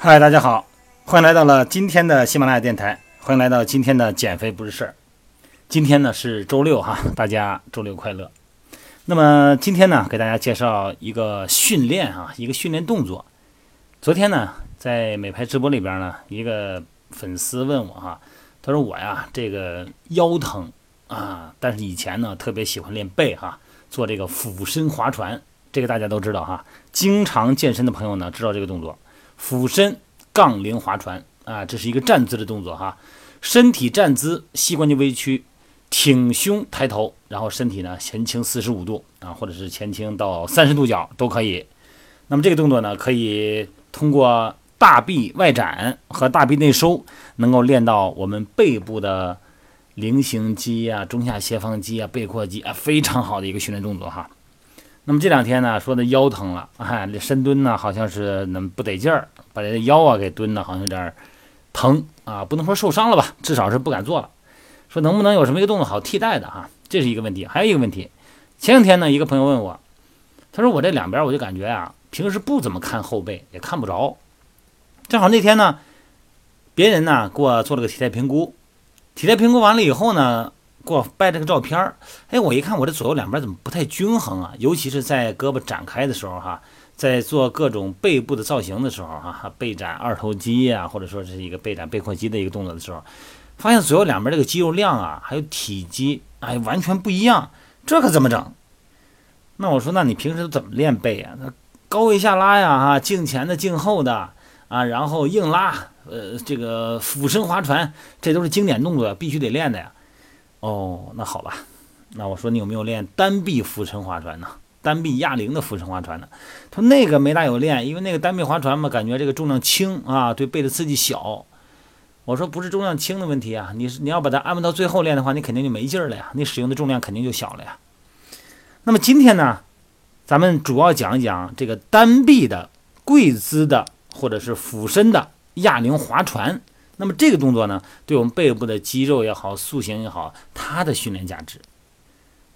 嗨，大家好，欢迎来到了今天的喜马拉雅电台，欢迎来到今天的减肥不是事儿。今天呢是周六哈，大家周六快乐。那么今天呢，给大家介绍一个训练啊，一个训练动作。昨天呢，在美拍直播里边呢，一个粉丝问我哈，他说我呀这个腰疼啊，但是以前呢特别喜欢练背哈，做这个俯身划船，这个大家都知道哈，经常健身的朋友呢知道这个动作。俯身杠铃划船啊，这是一个站姿的动作哈。身体站姿，膝关节微屈，挺胸抬头，然后身体呢前倾四十五度啊，或者是前倾到三十度角都可以。那么这个动作呢，可以通过大臂外展和大臂内收，能够练到我们背部的菱形肌啊、中下斜方肌啊、背阔肌啊，非常好的一个训练动作哈。那么这两天呢，说的腰疼了，哎，这深蹲呢好像是那不得劲儿，把这腰啊给蹲的，好像有点疼啊，不能说受伤了吧，至少是不敢做了。说能不能有什么一个动作好替代的哈？这是一个问题。还有一个问题，前两天呢，一个朋友问我，他说我这两边我就感觉啊，平时不怎么看后背，也看不着。正好那天呢，别人呢给我做了个体态评估，体态评估完了以后呢。给我拍这个照片儿，哎，我一看我这左右两边怎么不太均衡啊？尤其是在胳膊展开的时候哈，在做各种背部的造型的时候哈，背展二头肌呀，或者说是一个背展背阔肌的一个动作的时候，发现左右两边这个肌肉量啊，还有体积，哎，完全不一样，这可怎么整？那我说，那你平时都怎么练背啊？那高位下拉呀，哈，颈前的颈后的啊，然后硬拉，呃，这个俯身划船，这都是经典动作，必须得练的呀。哦，那好吧，那我说你有没有练单臂俯身划船呢？单臂哑铃的俯身划船呢？他说那个没大有练，因为那个单臂划船嘛，感觉这个重量轻啊，对背的刺激小。我说不是重量轻的问题啊，你是你要把它安排到最后练的话，你肯定就没劲儿了呀，你使用的重量肯定就小了呀。那么今天呢，咱们主要讲一讲这个单臂的跪姿的或者是俯身的哑铃划船。那么这个动作呢，对我们背部的肌肉也好，塑形也好，它的训练价值。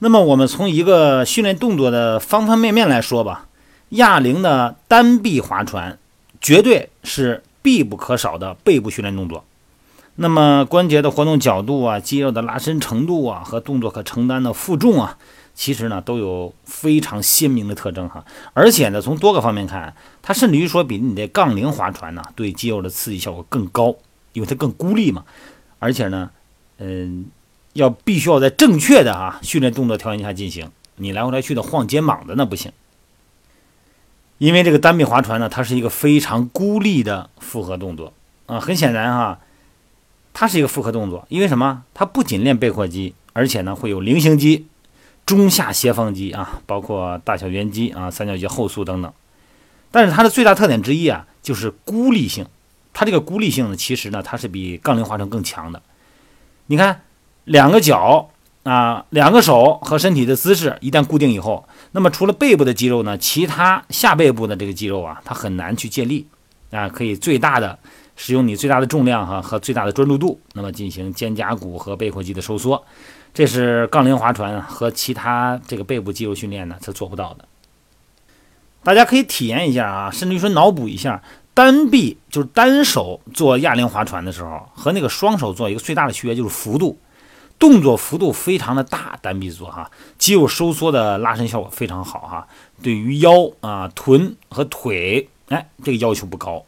那么我们从一个训练动作的方方面面来说吧，哑铃的单臂划船绝对是必不可少的背部训练动作。那么关节的活动角度啊，肌肉的拉伸程度啊，和动作可承担的负重啊，其实呢都有非常鲜明的特征哈。而且呢，从多个方面看，它甚至于说比你的杠铃划船呢，对肌肉的刺激效果更高。因为它更孤立嘛，而且呢，嗯，要必须要在正确的啊训练动作条件下进行，你来回来去的晃肩膀的那不行。因为这个单臂划船呢，它是一个非常孤立的复合动作啊。很显然哈，它是一个复合动作，因为什么？它不仅练背阔肌，而且呢会有菱形肌、中下斜方肌啊，包括大小圆肌啊、三角肌后束等等。但是它的最大特点之一啊，就是孤立性。它这个孤立性呢，其实呢，它是比杠铃划船更强的。你看，两个脚啊，两个手和身体的姿势一旦固定以后，那么除了背部的肌肉呢，其他下背部的这个肌肉啊，它很难去借力啊，可以最大的使用你最大的重量哈和最大的专注度，那么进行肩胛骨和背阔肌的收缩，这是杠铃划船和其他这个背部肌肉训练呢，它做不到的。大家可以体验一下啊，甚至于说脑补一下。单臂就是单手做哑铃划船的时候，和那个双手做一个最大的区别就是幅度，动作幅度非常的大。单臂做哈，肌肉收缩的拉伸效果非常好哈。对于腰啊、臀和腿，哎，这个要求不高。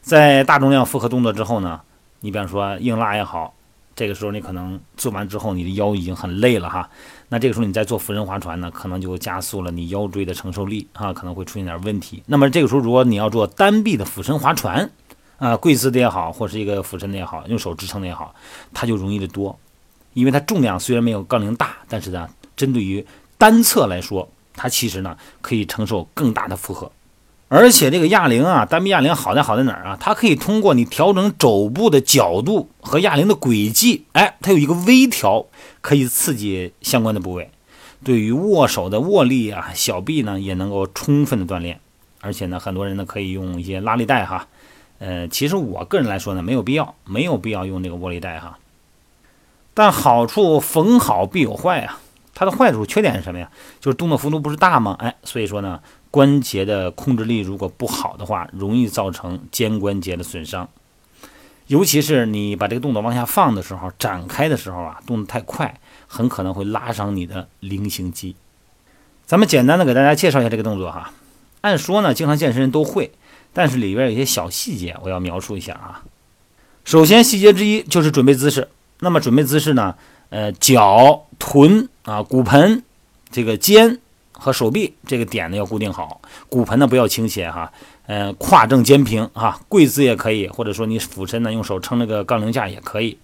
在大重量复合动作之后呢，你比方说硬拉也好。这个时候你可能做完之后，你的腰已经很累了哈。那这个时候你再做俯身划船呢，可能就加速了你腰椎的承受力啊，可能会出现点问题。那么这个时候，如果你要做单臂的俯身划船啊，跪姿的也好，或是一个俯身的也好，用手支撑的也好，它就容易的多，因为它重量虽然没有杠铃大，但是呢，针对于单侧来说，它其实呢可以承受更大的负荷。而且这个哑铃啊，单臂哑铃好在好在哪儿啊？它可以通过你调整肘部的角度和哑铃的轨迹，哎，它有一个微调，可以刺激相关的部位。对于握手的握力啊，小臂呢也能够充分的锻炼。而且呢，很多人呢可以用一些拉力带哈。呃，其实我个人来说呢，没有必要，没有必要用这个握力带哈。但好处逢好必有坏啊。它的坏处、缺点是什么呀？就是动作幅度不是大吗？哎，所以说呢，关节的控制力如果不好的话，容易造成肩关节的损伤。尤其是你把这个动作往下放的时候，展开的时候啊，动作太快，很可能会拉伤你的菱形肌。咱们简单的给大家介绍一下这个动作哈。按说呢，经常健身人都会，但是里边有些小细节，我要描述一下啊。首先，细节之一就是准备姿势。那么准备姿势呢？呃，脚、臀啊、骨盆、这个肩和手臂这个点呢要固定好，骨盆呢不要倾斜哈。呃，胯正肩平哈，跪姿也可以，或者说你俯身呢，用手撑那个杠铃架也可以。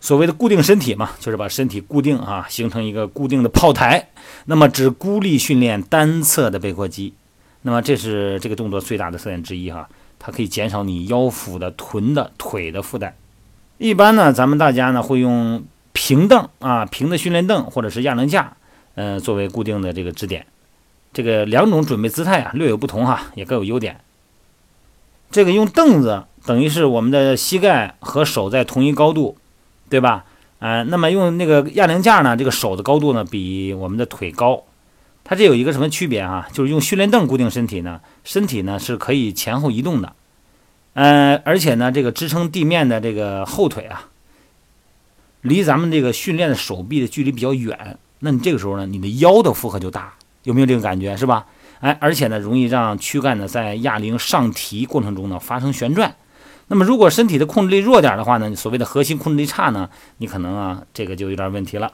所谓的固定身体嘛，就是把身体固定啊，形成一个固定的炮台。那么只孤立训练单侧的背阔肌，那么这是这个动作最大的特点之一哈，它可以减少你腰腹的、臀的、腿的负担。一般呢，咱们大家呢会用平凳啊，平的训练凳或者是哑铃架，呃，作为固定的这个支点。这个两种准备姿态啊略有不同哈，也各有优点。这个用凳子等于是我们的膝盖和手在同一高度，对吧？呃，那么用那个哑铃架呢，这个手的高度呢比我们的腿高。它这有一个什么区别啊？就是用训练凳固定身体呢，身体呢是可以前后移动的，呃，而且呢这个支撑地面的这个后腿啊，离咱们这个训练的手臂的距离比较远，那你这个时候呢，你的腰的负荷就大。有没有这个感觉是吧？哎，而且呢，容易让躯干呢在哑铃上提过程中呢发生旋转。那么，如果身体的控制力弱点的话呢，所谓的核心控制力差呢，你可能啊这个就有点问题了。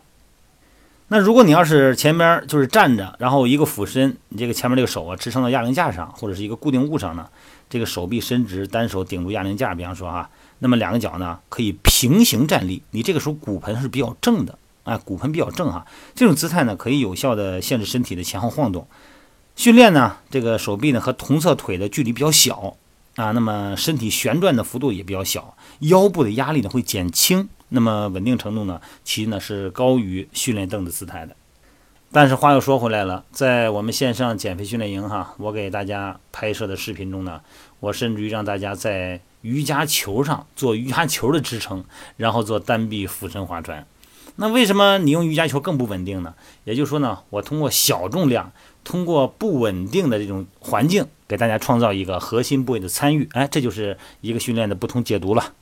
那如果你要是前边就是站着，然后一个俯身，你这个前面这个手啊支撑到哑铃架上或者是一个固定物上呢，这个手臂伸直，单手顶住哑铃架，比方说啊，那么两个脚呢可以平行站立，你这个时候骨盆是比较正的。啊，骨盆比较正哈，这种姿态呢可以有效的限制身体的前后晃动。训练呢，这个手臂呢和同侧腿的距离比较小啊，那么身体旋转的幅度也比较小，腰部的压力呢会减轻，那么稳定程度呢其实呢是高于训练凳的姿态的。但是话又说回来了，在我们线上减肥训练营哈，我给大家拍摄的视频中呢，我甚至于让大家在瑜伽球上做瑜伽球的支撑，然后做单臂俯身划船。那为什么你用瑜伽球更不稳定呢？也就是说呢，我通过小重量，通过不稳定的这种环境，给大家创造一个核心部位的参与。哎，这就是一个训练的不同解读了。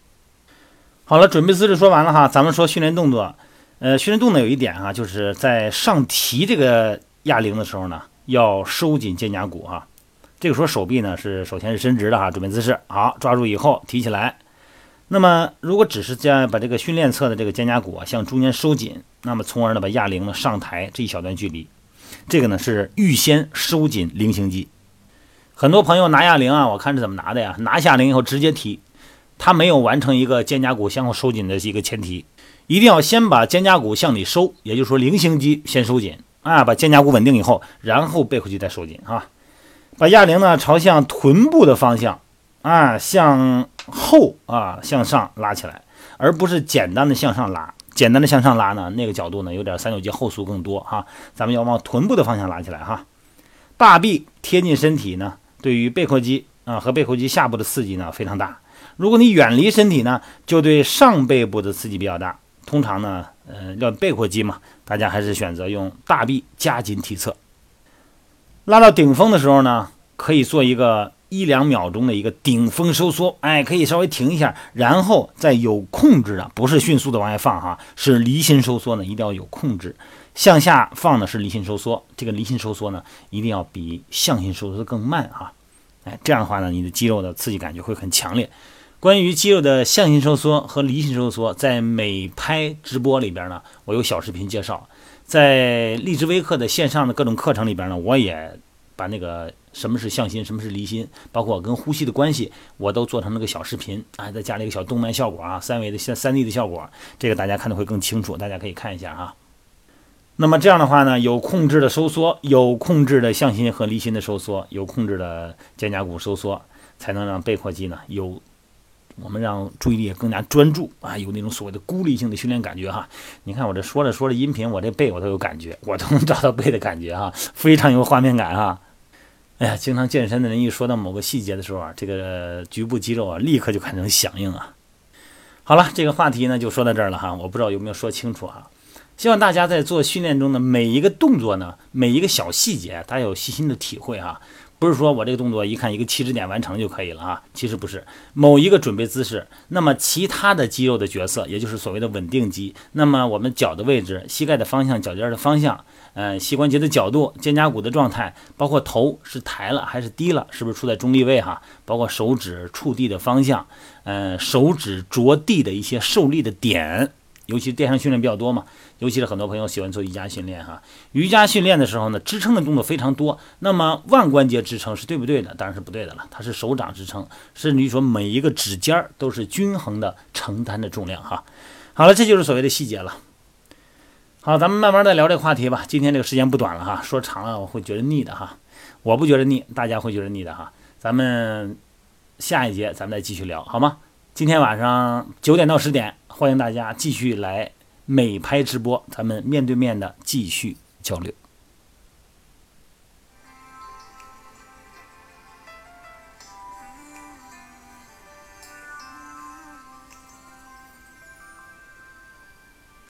好了，准备姿势说完了哈，咱们说训练动作。呃，训练动作有一点哈，就是在上提这个哑铃的时候呢，要收紧肩胛骨哈。这个时候手臂呢是首先是伸直的哈，准备姿势好，抓住以后提起来。那么，如果只是将把这个训练侧的这个肩胛骨啊向中间收紧，那么从而呢把哑铃呢上抬这一小段距离，这个呢是预先收紧菱形肌。很多朋友拿哑铃啊，我看是怎么拿的呀？拿下铃以后直接提，他没有完成一个肩胛骨向后收紧的一个前提，一定要先把肩胛骨向里收，也就是说菱形肌先收紧啊，把肩胛骨稳定以后，然后背回去再收紧啊，把哑铃呢朝向臀部的方向啊向。后啊向上拉起来，而不是简单的向上拉。简单的向上拉呢，那个角度呢有点三九肌后束更多哈。咱们要往臀部的方向拉起来哈。大臂贴近身体呢，对于背阔肌啊和背阔肌下部的刺激呢非常大。如果你远离身体呢，就对上背部的刺激比较大。通常呢，呃，要背阔肌嘛，大家还是选择用大臂夹紧体侧。拉到顶峰的时候呢，可以做一个。一两秒钟的一个顶峰收缩，哎，可以稍微停一下，然后再有控制的，不是迅速的往外放哈，是离心收缩呢，一定要有控制。向下放的是离心收缩，这个离心收缩呢，一定要比向心收缩更慢哈，哎，这样的话呢，你的肌肉的刺激感觉会很强烈。关于肌肉的向心收缩和离心收缩，在美拍直播里边呢，我有小视频介绍，在荔枝微课的线上的各种课程里边呢，我也把那个。什么是向心，什么是离心，包括跟呼吸的关系，我都做成了个小视频啊，再加了一个小动漫效果啊，三维的三三 D 的效果，这个大家看的会更清楚，大家可以看一下哈。那么这样的话呢，有控制的收缩，有控制的向心和离心的收缩，有控制的肩胛骨收缩，才能让背阔肌呢有我们让注意力更加专注啊，有那种所谓的孤立性的训练感觉哈。你看我这说着说着音频，我这背我都有感觉，我都能找到背的感觉哈，非常有画面感哈。哎呀，经常健身的人一说到某个细节的时候啊，这个局部肌肉啊，立刻就开始响应啊。好了，这个话题呢就说到这儿了哈，我不知道有没有说清楚啊。希望大家在做训练中的每一个动作呢，每一个小细节，大家有细心的体会哈。不是说我这个动作一看一个起止点完成就可以了啊，其实不是。某一个准备姿势，那么其他的肌肉的角色，也就是所谓的稳定肌，那么我们脚的位置、膝盖的方向、脚尖的方向，呃，膝关节的角度、肩胛骨的状态，包括头是抬了还是低了，是不是处在中立位哈？包括手指触地的方向，呃，手指着地的一些受力的点。尤其电商训练比较多嘛，尤其是很多朋友喜欢做瑜伽训练哈。瑜伽训练的时候呢，支撑的动作非常多。那么腕关节支撑是对不对的？当然是不对的了。它是手掌支撑，甚至于说每一个指尖儿都是均衡的承担的重量哈。好了，这就是所谓的细节了。好，咱们慢慢再聊这个话题吧。今天这个时间不短了哈，说长了我会觉得腻的哈。我不觉得腻，大家会觉得腻的哈。咱们下一节咱们再继续聊好吗？今天晚上九点到十点。欢迎大家继续来美拍直播，咱们面对面的继续交流。